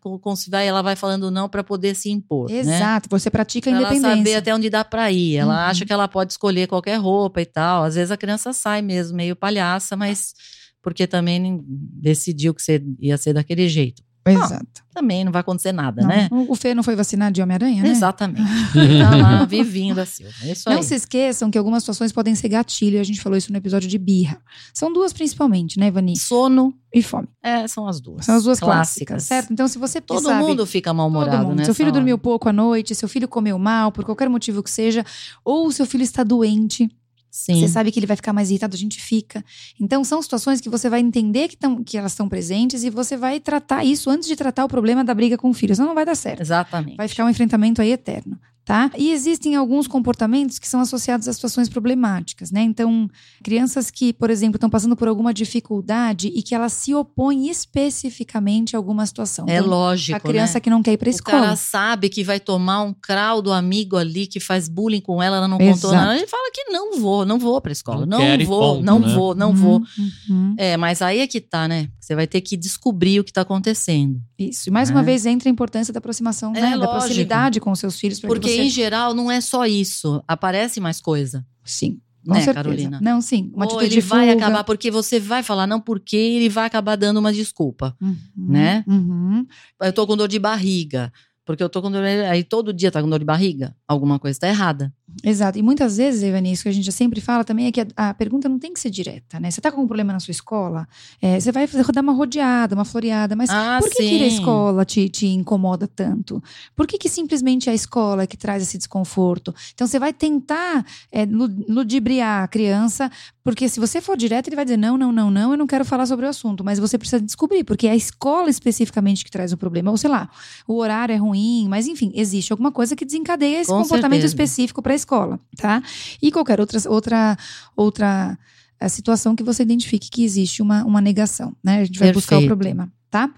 vai, ela vai falando não para poder se impor. a... né? Exato, você pratica a Pra ela independência. saber até onde dá pra ir. Ela Uhum. acha que ela pode escolher qualquer roupa e tal. Às vezes a criança sai mesmo, meio palhaça, mas porque também decidiu que ia ser daquele jeito. Exato. Também não vai acontecer nada, Não, né? O Fê não foi vacinado de Homem-Aranha, né? Exatamente. tá lá, vivinho da Silva. É isso aí. Não se esqueçam que algumas situações podem ser gatilho, a gente falou isso no episódio de birra. São duas principalmente, né, Vani? Sono, E fome. é, são as duas. São as duas clássicas, certo? Então, se você Todo sabe, mundo fica mal-humorado, né? Seu filho dormiu pouco à noite, seu filho comeu mal, por qualquer motivo que seja, ou seu filho está doente, Sim. você sabe que ele vai ficar mais irritado, a gente fica. Então, são situações que você vai entender que, tão, que elas estão presentes e você vai tratar isso antes de tratar o problema da briga com o filho. Senão não vai dar certo. Exatamente. Vai ficar um enfrentamento aí eterno. Tá? E existem alguns comportamentos que são associados a situações problemáticas, né? Então, crianças que, por exemplo, estão passando por alguma dificuldade e que elas se opõem especificamente a alguma situação. É Então, lógico, a criança né? que não quer ir para O escola. cara sabe que vai tomar um crau do amigo ali que faz bullying com ela, ela não contou Exato. nada. Ele fala que não vou, não vou pra escola. Não Não, vou, ponto, não né? vou, não Uhum, vou. uhum. É, mas aí é que tá, né? Você vai ter que descobrir o que tá acontecendo. Isso. E mais É. uma vez entra a importância da aproximação, É, né? Da lógico. proximidade com os seus filhos. Porque, você... em geral, não é só isso. Aparece mais coisa. Sim. Com Né, certeza. Carolina? Não, sim. Uma Ou atitude ele de vai fuga. acabar, porque você vai falar não porque ele vai acabar dando uma desculpa. Uhum, né? uhum. Eu tô com dor de barriga. Porque eu tô com dor. Aí todo dia tá com dor de barriga. Alguma coisa tá errada. Exato. E muitas vezes, Evani, isso que a gente sempre fala também é que a, a pergunta não tem que ser direta, né? Você tá com um problema na sua escola, é, você vai dar uma rodeada, uma floreada, mas ah, por que, que sim. à escola te, te incomoda tanto? Por que, que simplesmente a escola é que traz esse desconforto? Então você vai tentar é, lu- ludibriar a criança, porque se você for direto, ele vai dizer: não, não, não, não, eu não quero falar sobre o assunto. Mas você precisa descobrir, porque é a escola especificamente que traz o problema. Ou sei lá, o horário é ruim, mas enfim, existe alguma coisa que desencadeia esse Com comportamento certeza. específico para a escola, tá? E qualquer outra, outra, outra eh, situação que você identifique que existe uma, uma negação, né? A gente vai buscar o Perfeito. problema, tá?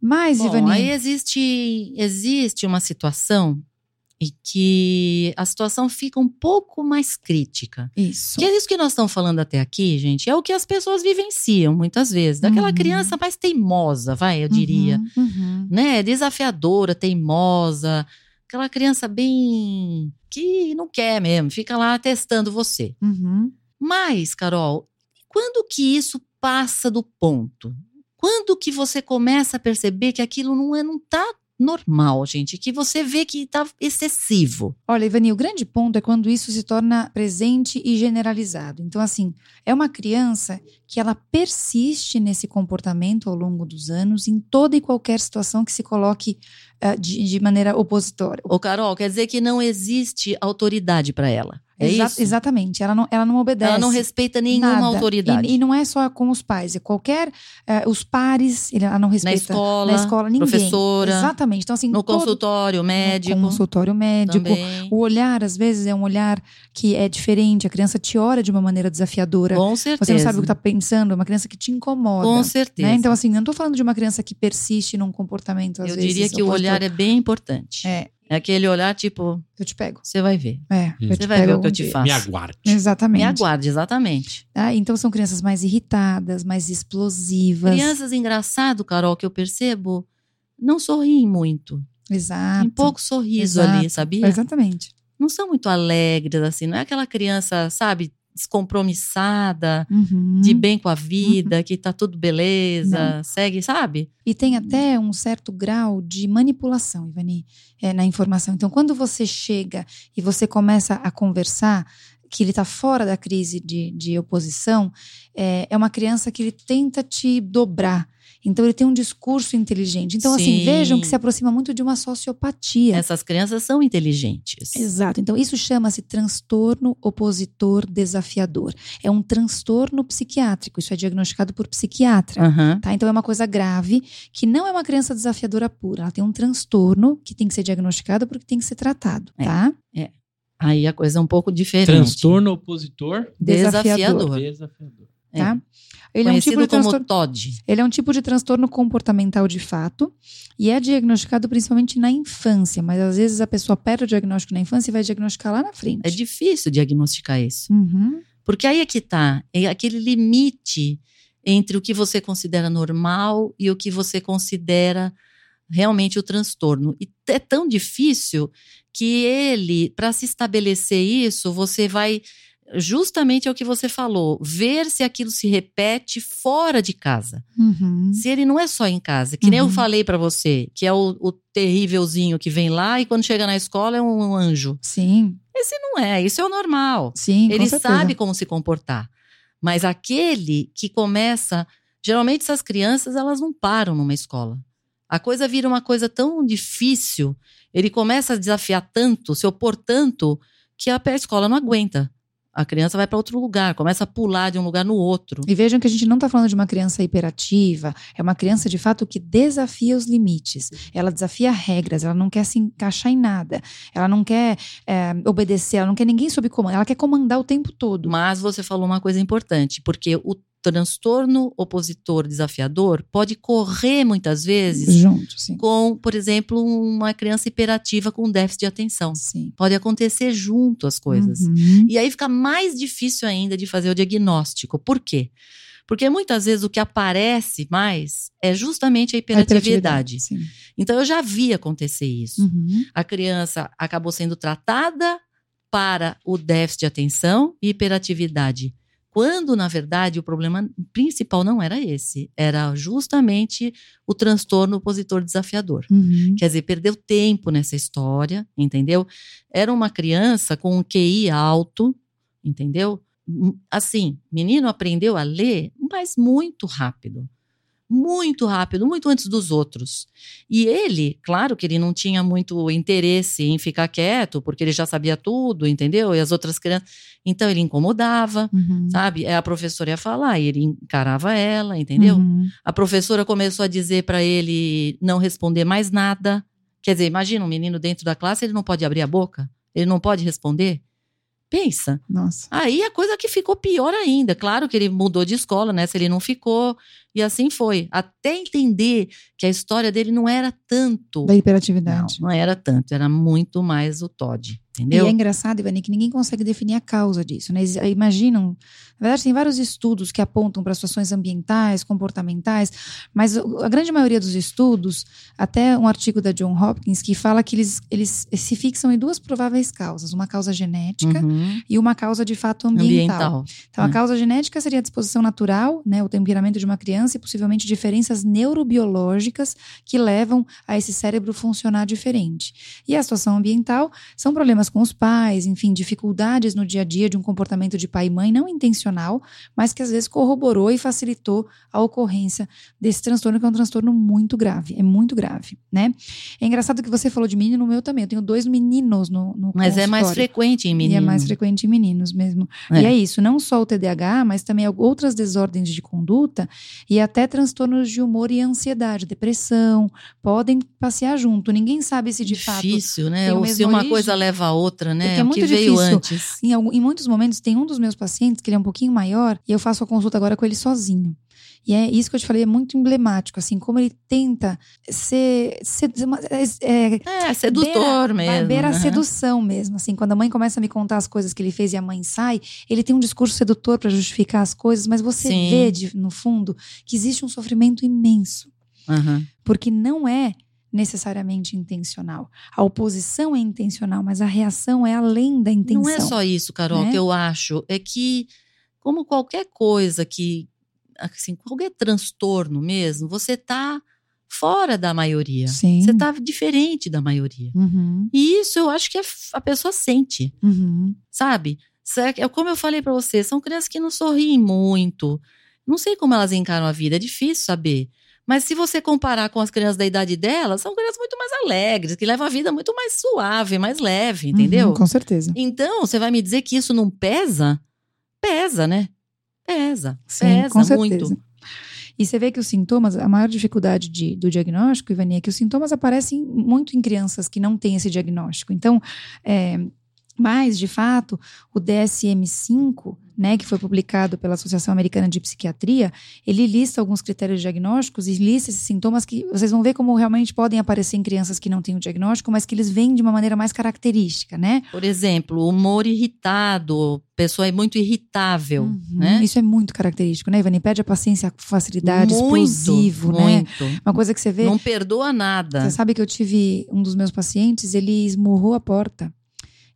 Mas, Bom, Ivani, aí existe, existe uma situação em que a situação fica um pouco mais crítica. isso. Que é isso que nós estamos falando até aqui, gente, é o que as pessoas vivenciam muitas vezes. Daquela Uhum. criança mais teimosa, vai, eu diria. Uhum, uhum. Né? Desafiadora, teimosa. Aquela criança bem. que não quer mesmo, fica lá testando você. Uhum. Mas, Carol, quando que isso passa do ponto? Quando que você começa a perceber que aquilo não, é, não tá normal, gente, que você vê que tá excessivo. Olha, Ivani, o grande ponto é quando isso se torna presente e generalizado. Então, assim, é uma criança que ela persiste nesse comportamento ao longo dos anos, em toda e qualquer situação que se coloque uh, de, de, maneira opositória. Ô, Carol, quer dizer que não existe autoridade para ela. É Exa isso? Exatamente. Ela não, ela não obedece. Ela não respeita nenhuma nada. autoridade. E, e, não é só com os pais, é qualquer. Uh, os pares, ela não respeita. Na escola. Na escola, ninguém. Professora. Exatamente. Então, assim. No todo, consultório médico. No consultório médico. Também. O olhar, às vezes, é um olhar que é diferente. A criança te olha de uma maneira desafiadora. Com certeza. Você não sabe o que está pensando. É uma criança que te incomoda. Com certeza. Né? Então, assim, não estou falando de uma criança que persiste num comportamento, às Eu vezes. diria que o olhar é bem importante. É. É aquele olhar tipo, Eu te pego. você vai ver. É, Você vai ver o que eu te faço. Me aguarde. Exatamente. Me aguarde, exatamente. Ah, então são crianças mais irritadas, mais explosivas. Crianças engraçado, Carol, que eu percebo, não sorriem muito. Exato. Tem pouco sorriso Exato. ali, sabia? Exatamente. Não são muito alegres, assim. Não é aquela criança, sabe, descompromissada, Uhum. de bem com a vida, que tá tudo beleza, segue, sabe? E tem até um certo grau de manipulação, Ivani, é, na informação. Então, quando você chega e você começa a conversar, que ele está fora da crise de, de oposição, é, é uma criança que ele tenta te dobrar. Então, ele tem um discurso inteligente. Então, assim, Sim. vejam que se aproxima muito de uma sociopatia. Essas crianças são inteligentes. Exato. Então, isso chama-se transtorno opositor desafiador. É um transtorno psiquiátrico. Isso é diagnosticado por psiquiatra. Aham. Tá? Então é uma coisa grave, que não é uma criança desafiadora pura. Ela tem um transtorno que tem que ser diagnosticado porque tem que ser tratado, É. tá? Aí a coisa é um pouco diferente. Transtorno opositor Desafiador. desafiador. Tá? Ele é, um Conhecido tipo de como transtorno, TOD. ele é um tipo de transtorno comportamental de fato e é diagnosticado principalmente na infância, mas às vezes a pessoa perde o diagnóstico na infância e vai diagnosticar lá na frente. É difícil diagnosticar isso. Uhum. Porque aí é que tá. É aquele limite entre o que você considera normal e o que você considera realmente o transtorno. E é tão difícil que ele, para se estabelecer isso, você vai justamente é o que você falou, ver se aquilo se repete fora de casa. Uhum. Se ele não é só em casa, que nem eu Uhum. falei para você, que é o, o terrívelzinho que vem lá e quando chega na escola é um anjo. Sim, Esse não é, isso é o normal. sim, com Ele certeza. sabe como se comportar. Mas aquele que começa. Geralmente, essas crianças, elas não param numa escola. A coisa vira uma coisa tão difícil, ele começa a desafiar tanto, se opor tanto, que a escola não aguenta. A criança vai para outro lugar, começa a pular de um lugar no outro. E vejam que a gente não está falando de uma criança hiperativa, é uma criança de fato que desafia os limites. Ela desafia regras, ela não quer se encaixar em nada, ela não quer é, obedecer, ela não quer ninguém sob comando, ela quer comandar o tempo todo. Mas você falou uma coisa importante, porque o transtorno opositor desafiador pode correr muitas vezes Junto, com, por exemplo, uma criança hiperativa com déficit de atenção. Sim. Pode acontecer junto as coisas. Uhum. E aí fica mais difícil ainda de fazer o diagnóstico. Por quê? Porque muitas vezes o que aparece mais é justamente a A hiperatividade. Então eu já vi acontecer isso. Uhum. A criança acabou sendo tratada para o déficit de atenção e hiperatividade. Quando, na verdade, o problema principal não era esse, era justamente o transtorno opositor desafiador. Uhum. Quer dizer, perdeu tempo nessa história, entendeu? Era uma criança com um QI alto, entendeu? Assim, menino aprendeu a ler, mas muito rápido. Muito rápido, muito antes dos outros. E ele, claro que ele não tinha muito interesse em ficar quieto, porque ele já sabia tudo, entendeu? E as outras crianças. Então ele incomodava, Uhum. sabe? A professora ia falar, e ele encarava ela, entendeu? Uhum. A professora começou a dizer para ele não responder mais nada. Quer dizer, imagina um menino dentro da classe, ele não pode abrir a boca, ele não pode responder. Pensa. Nossa. Aí a coisa que ficou pior ainda. Claro que ele mudou de escola, né? Se ele não ficou. E assim foi. Até entender que a história dele não era tanto. Da Não, hiperatividade. não era tanto. Era muito mais o Todd. E Entendeu? é engraçado, Ivani, que ninguém consegue definir a causa disso. Né? Ex- Imaginam, na verdade, tem vários estudos que apontam para situações ambientais, comportamentais, mas a grande maioria dos estudos, até um artigo da John Hopkins, que fala que eles, eles se fixam em duas prováveis causas: uma causa genética Uhum. e uma causa de fato ambiental. Ambiental. Então, a É. causa genética seria a disposição natural, né, o temperamento de uma criança e possivelmente diferenças neurobiológicas que levam a esse cérebro funcionar diferente. E a situação ambiental são problemas com os pais, enfim, dificuldades no dia a dia de um comportamento de pai e mãe não intencional, mas que às vezes corroborou e facilitou a ocorrência desse transtorno, que é um transtorno muito grave, é muito grave, né? É engraçado que você falou de menino, o meu também, eu tenho dois meninos no, no Mas é mais frequente em meninos. E é mais frequente em meninos mesmo. É. E é isso, não só o TDAH, mas também outras desordens de conduta e até transtornos de humor e ansiedade, depressão, podem passear junto. Ninguém sabe se de fato difícil, né? Ou se uma origem. coisa leva a outra, né? Porque é o muito que veio difícil. antes. Em, algum- em muitos momentos, tem um dos meus pacientes, que ele é um pouquinho maior, e eu faço a consulta agora com ele sozinho. E é isso que eu te falei, é muito emblemático, assim, como ele tenta ser. ser é, é, É, sedutor beira, mesmo. Beira a né? sedução mesmo, assim. Quando a mãe começa a me contar as coisas que ele fez e a mãe sai, ele tem um discurso sedutor para justificar as coisas, mas você Sim. vê, de- no fundo, que existe um sofrimento imenso. Aham. Porque não é necessariamente intencional. A oposição é intencional, mas a reação é além da intenção. Não é só isso, Carol, né? que eu acho. É que, como qualquer coisa que. Assim, qualquer transtorno mesmo, você tá fora da maioria. Sim. Você tá diferente da maioria. Uhum, E isso eu acho que a, pessoa sente, uhum. sabe? Sa- É como eu falei pra você, são crianças que não sorriem muito. Não sei como elas encaram a vida, é difícil saber. Mas se você comparar com as crianças da idade delas, são crianças muito mais alegres, que levam a vida muito mais suave, mais leve, entendeu? Uhum, com certeza. Então, você vai me dizer que isso não pesa? Pesa, né? Pesa. Sim, pesa muito. E você vê que os sintomas, a maior dificuldade de- do diagnóstico, Ivani, é que os sintomas aparecem muito em crianças que não têm esse diagnóstico. Então, é, mas, de fato, o DSM-5, né, que foi publicado pela Associação Americana de Psiquiatria, ele lista alguns critérios diagnósticos e lista esses sintomas que vocês vão ver como realmente podem aparecer em crianças que não têm o diagnóstico, mas que eles vêm de uma maneira mais característica, né? Por exemplo, humor irritado, pessoa é muito irritável, Uhum, né? Isso é muito característico, né, Ivani? Perde a paciência, a facilidade, muito, explosivo, né? muito. Uma coisa que você vê. Não perdoa nada. Você sabe que eu tive um dos meus pacientes, ele esmurrou a porta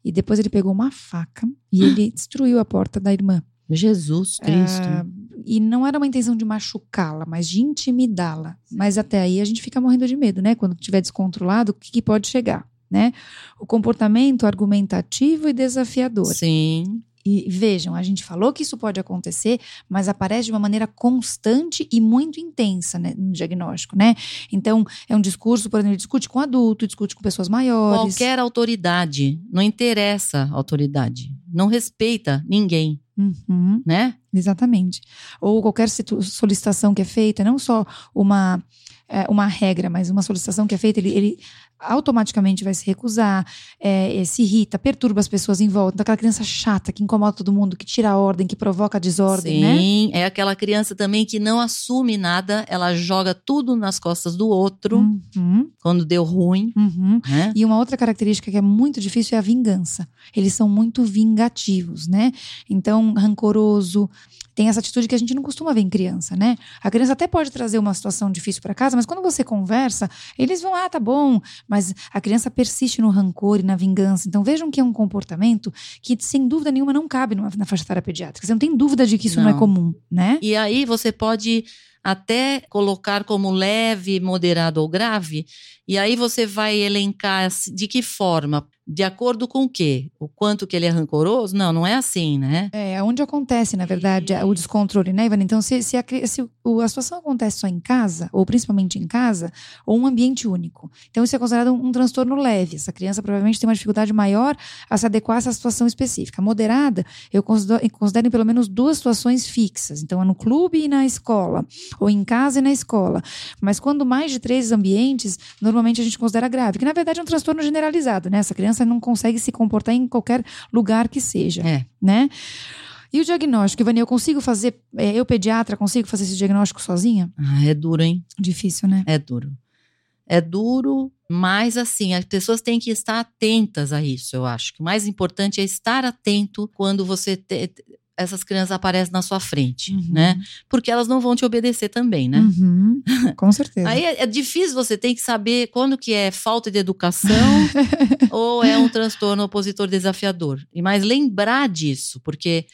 e depois ele pegou uma faca e ele destruiu a porta da irmã. Jesus Cristo. Ah, e não era uma intenção de machucá-la, mas de intimidá-la. Mas até aí a gente fica morrendo de medo, né? Quando estiver descontrolado, o que, que pode chegar, né? O comportamento argumentativo e desafiador. Sim. E vejam, a gente falou que isso pode acontecer, mas aparece de uma maneira constante e muito intensa né, no diagnóstico, né? Então, é um discurso, por exemplo, ele discute com adulto, discute com pessoas maiores. Qualquer autoridade. Não interessa a autoridade. Não respeita ninguém, Uhum, né? exatamente. Ou qualquer solicitação que é feita, não só uma, é, uma regra, mas uma solicitação que é feita, ele, ele automaticamente vai se recusar, é, se irrita, perturba as pessoas em volta. Então, aquela criança chata que incomoda todo mundo, que tira a ordem, que provoca a desordem, né? Sim. É aquela criança também que não assume nada, ela joga tudo nas costas do outro Uhum, quando deu ruim, uhum. né? E uma outra característica que é muito difícil é a vingança. Eles são muito vingativos, né? Então, rancoroso. Tem essa atitude que a gente não costuma ver em criança, né? A criança até pode trazer uma situação difícil para casa, mas quando você conversa, eles vão, ah, tá bom. Mas a criança persiste no rancor e na vingança. Então, vejam que é um comportamento que, sem dúvida nenhuma, não cabe numa, na faixa etária pediátrica. Você não tem dúvida de que isso não, é Não. comum, né? E aí você pode até colocar como leve, moderado ou grave, e aí você vai elencar de que forma, de acordo com o quê? O quanto que ele é rancoroso? Não, não é assim, né? É onde acontece, na verdade, o descontrole, né, Ivana? Então, se, se, a, se a situação acontece só em casa, ou principalmente em casa, ou um ambiente único. Então, isso é considerado um, um transtorno leve. Essa criança provavelmente tem uma dificuldade maior a se adequar a essa situação específica. Moderada, eu considero, considero em pelo menos duas situações fixas. Então, é no clube e na escola, ou em casa e na escola. Mas quando mais de três ambientes, normalmente a gente considera grave, que na verdade é um transtorno generalizado, né? Essa criança não consegue se comportar em qualquer lugar que seja É. né? E o diagnóstico, Ivani, eu consigo fazer, é, eu pediatra, consigo fazer esse diagnóstico sozinha? Ah, é duro, hein? Difícil, né? É duro. É duro, mas assim, as pessoas têm que estar atentas a isso, eu acho. que O mais importante é estar atento quando você te- essas crianças aparecem na sua frente, Uhum. né? Porque elas não vão te obedecer também, né? Uhum, com certeza. Aí é, é difícil você tem que saber quando que é falta de educação ou é um transtorno opositor desafiador. E mais lembrar disso, porque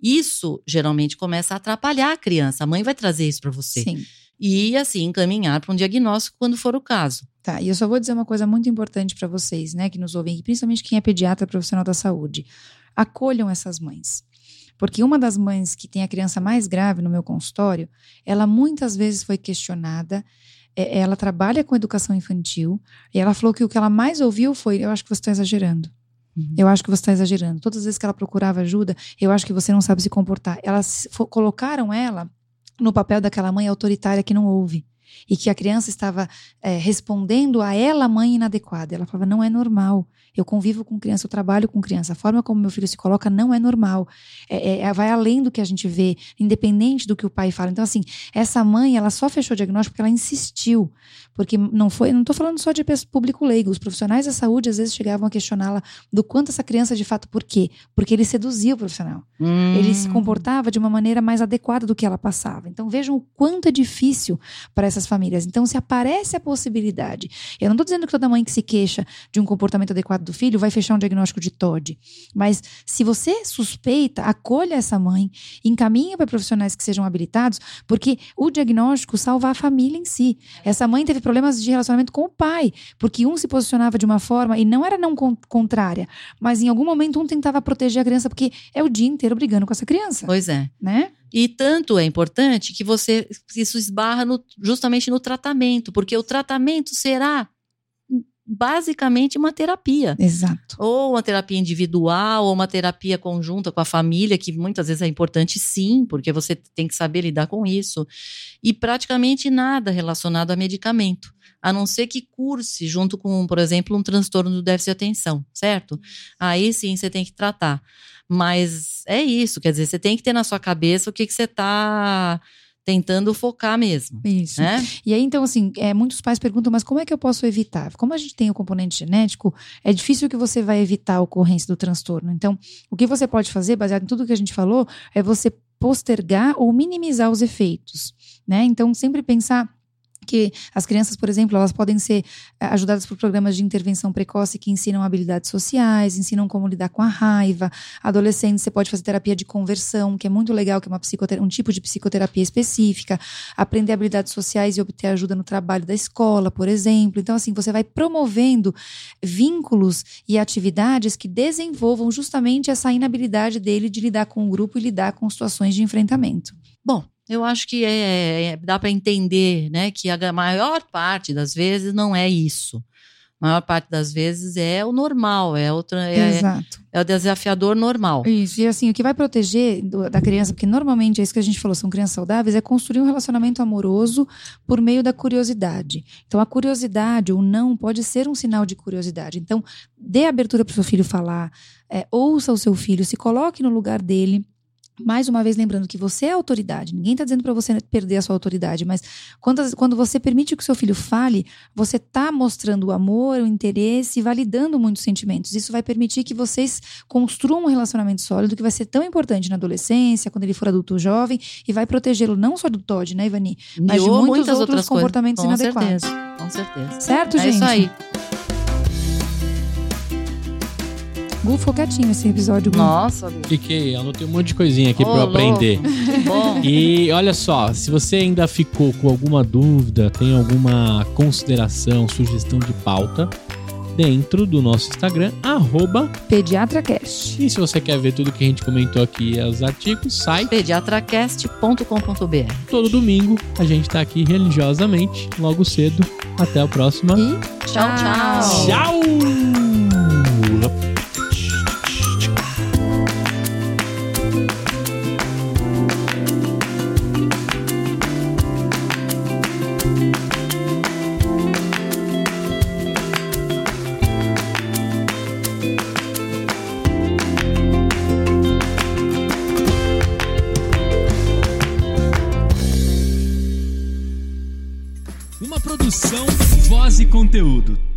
Isso geralmente começa a atrapalhar a criança. A mãe vai trazer isso para você. Sim. E assim encaminhar para um diagnóstico quando for o caso. Tá, e eu só vou dizer uma coisa muito importante para vocês, né, que nos ouvem, principalmente quem é pediatra profissional da saúde. Acolham essas mães. Porque uma das mães que tem a criança mais grave no meu consultório, ela muitas vezes foi questionada. é, Ela trabalha com educação infantil e ela falou que o que ela mais ouviu foi: Eu acho que você está exagerando. Uhum. Eu acho que você está exagerando. Todas as vezes que ela procurava ajuda, eu acho que você não sabe se comportar. Elas colocaram ela no papel daquela mãe autoritária que não ouve. E que a criança estava é, respondendo a ela, mãe inadequada. Ela falava: não é normal. Eu convivo com criança, eu trabalho com criança. A forma como meu filho se coloca não é normal. É, é- vai além do que a gente vê, independente do que o pai fala. Então, assim, essa mãe, ela só fechou o diagnóstico porque ela insistiu. Porque não foi, não estou falando só de público leigo. Os profissionais da saúde às vezes chegavam a questioná-la do quanto essa criança de fato, por quê? Porque ele seduzia o profissional. Ele se Hum. comportava de uma maneira mais adequada do que ela passava. Então vejam o quanto é difícil para famílias. Então, se aparece a possibilidade, eu não estou dizendo que toda mãe que se queixa de um comportamento adequado do filho vai fechar um diagnóstico de TOD. Mas se você suspeita, acolha essa mãe, encaminha para profissionais que sejam habilitados, porque o diagnóstico salva a família em si. Essa mãe teve problemas de relacionamento com o pai, porque um se posicionava de uma forma e não era não con- contrária, mas em algum momento um tentava proteger a criança porque é o dia inteiro brigando com essa criança, Pois é. né? E tanto é importante que você isso esbarra no- justamente no tratamento, porque o tratamento será basicamente uma terapia. Exato. Ou uma terapia individual, ou uma terapia conjunta com a família, que muitas vezes é importante sim, porque você tem que saber lidar com isso. E praticamente nada relacionado a medicamento, a não ser que curse junto com, por exemplo, um transtorno do déficit de atenção, certo? Aí sim você tem que tratar. Mas é isso, quer dizer, você tem que ter na sua cabeça o que, que você está tentando focar mesmo, Isso. né? E aí, então, assim, é, muitos pais perguntam, mas como é que eu posso evitar? Como a gente tem o componente genético, é difícil que você vai evitar a ocorrência do transtorno. Então, o que você pode fazer, baseado em tudo que a gente falou, é você postergar ou minimizar os efeitos, né? Então, sempre pensar que as crianças, por exemplo, elas podem ser eh, ajudadas por programas de intervenção precoce que ensinam habilidades sociais, ensinam como lidar com a raiva. Adolescentes, você pode fazer terapia de conversão, que é muito legal, que é uma um tipo de psicoterapia específica. Aprender habilidades sociais e obter ajuda no trabalho da escola, por exemplo. Então, assim, você vai promovendo vínculos e atividades que desenvolvam justamente essa inabilidade dele de lidar com o grupo e lidar com situações de enfrentamento. Bom, eu acho que é, é- dá para entender, né, que a maior parte das vezes não é isso. A maior parte das vezes é o normal, é é, é o desafiador normal. Isso, e assim, o que vai proteger do- da criança, porque normalmente é isso que a gente falou, são crianças saudáveis, é construir um relacionamento amoroso por meio da curiosidade. Então, a curiosidade, o não, pode ser um sinal de curiosidade. Então, dê abertura para o seu filho falar, é, ouça o seu filho, se coloque no lugar dele. Mais uma vez, lembrando que você é autoridade. Ninguém está dizendo para você perder a sua autoridade, mas quando, quando você permite que o seu filho fale, você está mostrando o amor, o interesse e validando muitos sentimentos. Isso vai permitir que vocês construam um relacionamento sólido que vai ser tão importante na adolescência, quando ele for adulto jovem, e vai protegê-lo não só do TOD, né, Ivani? Mas de muitos outros comportamentos. Com inadequados. certeza, com certeza. Certo, É gente? isso aí. Gu, ficou quietinho esse episódio. Nossa, Fiquei, anotei um monte de coisinha aqui Ô, pra eu louco. aprender. bom. E olha só, se você ainda ficou com alguma dúvida, tem alguma consideração, sugestão de pauta, dentro do nosso Instagram, arroba. PediatraCast. E se você quer ver tudo que a gente comentou aqui, os artigos, sai Pediatracast.com.br todo domingo. A gente tá aqui religiosamente, logo cedo. Até a próxima. E Tchau, tchau. Tchau! Conteúdo.